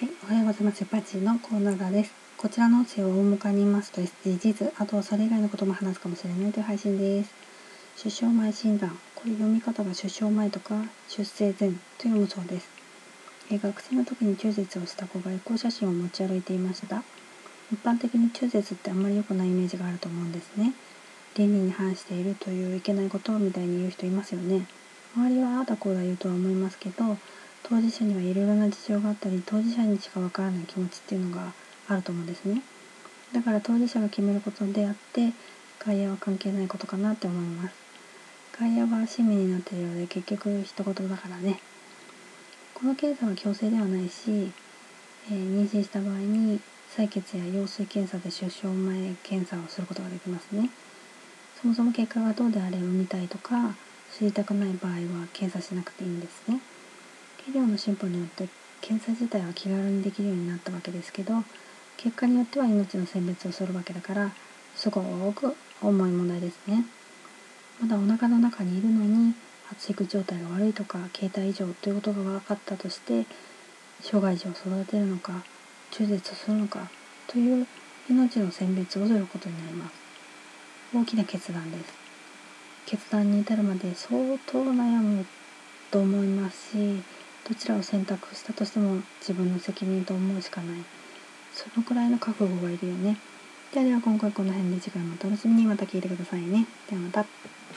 はい、おはようございます。パチのコーナーです。こちらの音声を大向かに言いますと SDGs、あとはそれ以外のことも話すかもしれないという配信です。出生前診断、これ読み方が出生前とか出生前というのもそうです。え学生の時に中絶をした子がエコー写真を持ち歩いていました。一般的に中絶ってあんまり良くないイメージがあると思うんですね。倫理に反しているといういけないことみたいに言う人いますよね。周りはああだこうだ言うとは思いますけど、当事者にはいろいろな事情があったり当事者にしかわからない気持ちっていうのがあると思うんですね。だから当事者が決めることであって外野は関係ないことかなって思います。外野は市民になっているようで結局一言だからね。この検査は強制ではないし、えー、妊娠した場合に採血や羊水検査で出生前検査をすることができますね。そもそも結果がどうであれ産みたいとか知りたくない場合は検査しなくていいんですね。医療の進歩によって検査自体は気軽にできるようになったわけですけど結果によっては命の選別をするわけだからすごく重い問題ですね。まだお腹の中にいるのに発育状態が悪いとか携帯異常ということが分かったとして障害児を育てるのか中絶するのかという命の選別をすることになります。大きな決断です。決断に至るまで相当悩むと思いますしどちらを選択したとしても自分の責任と思うしかない。そのくらいの覚悟がいるよね。ではでは今回この辺で次回もお楽しみに。また聞いてくださいね。ではまた。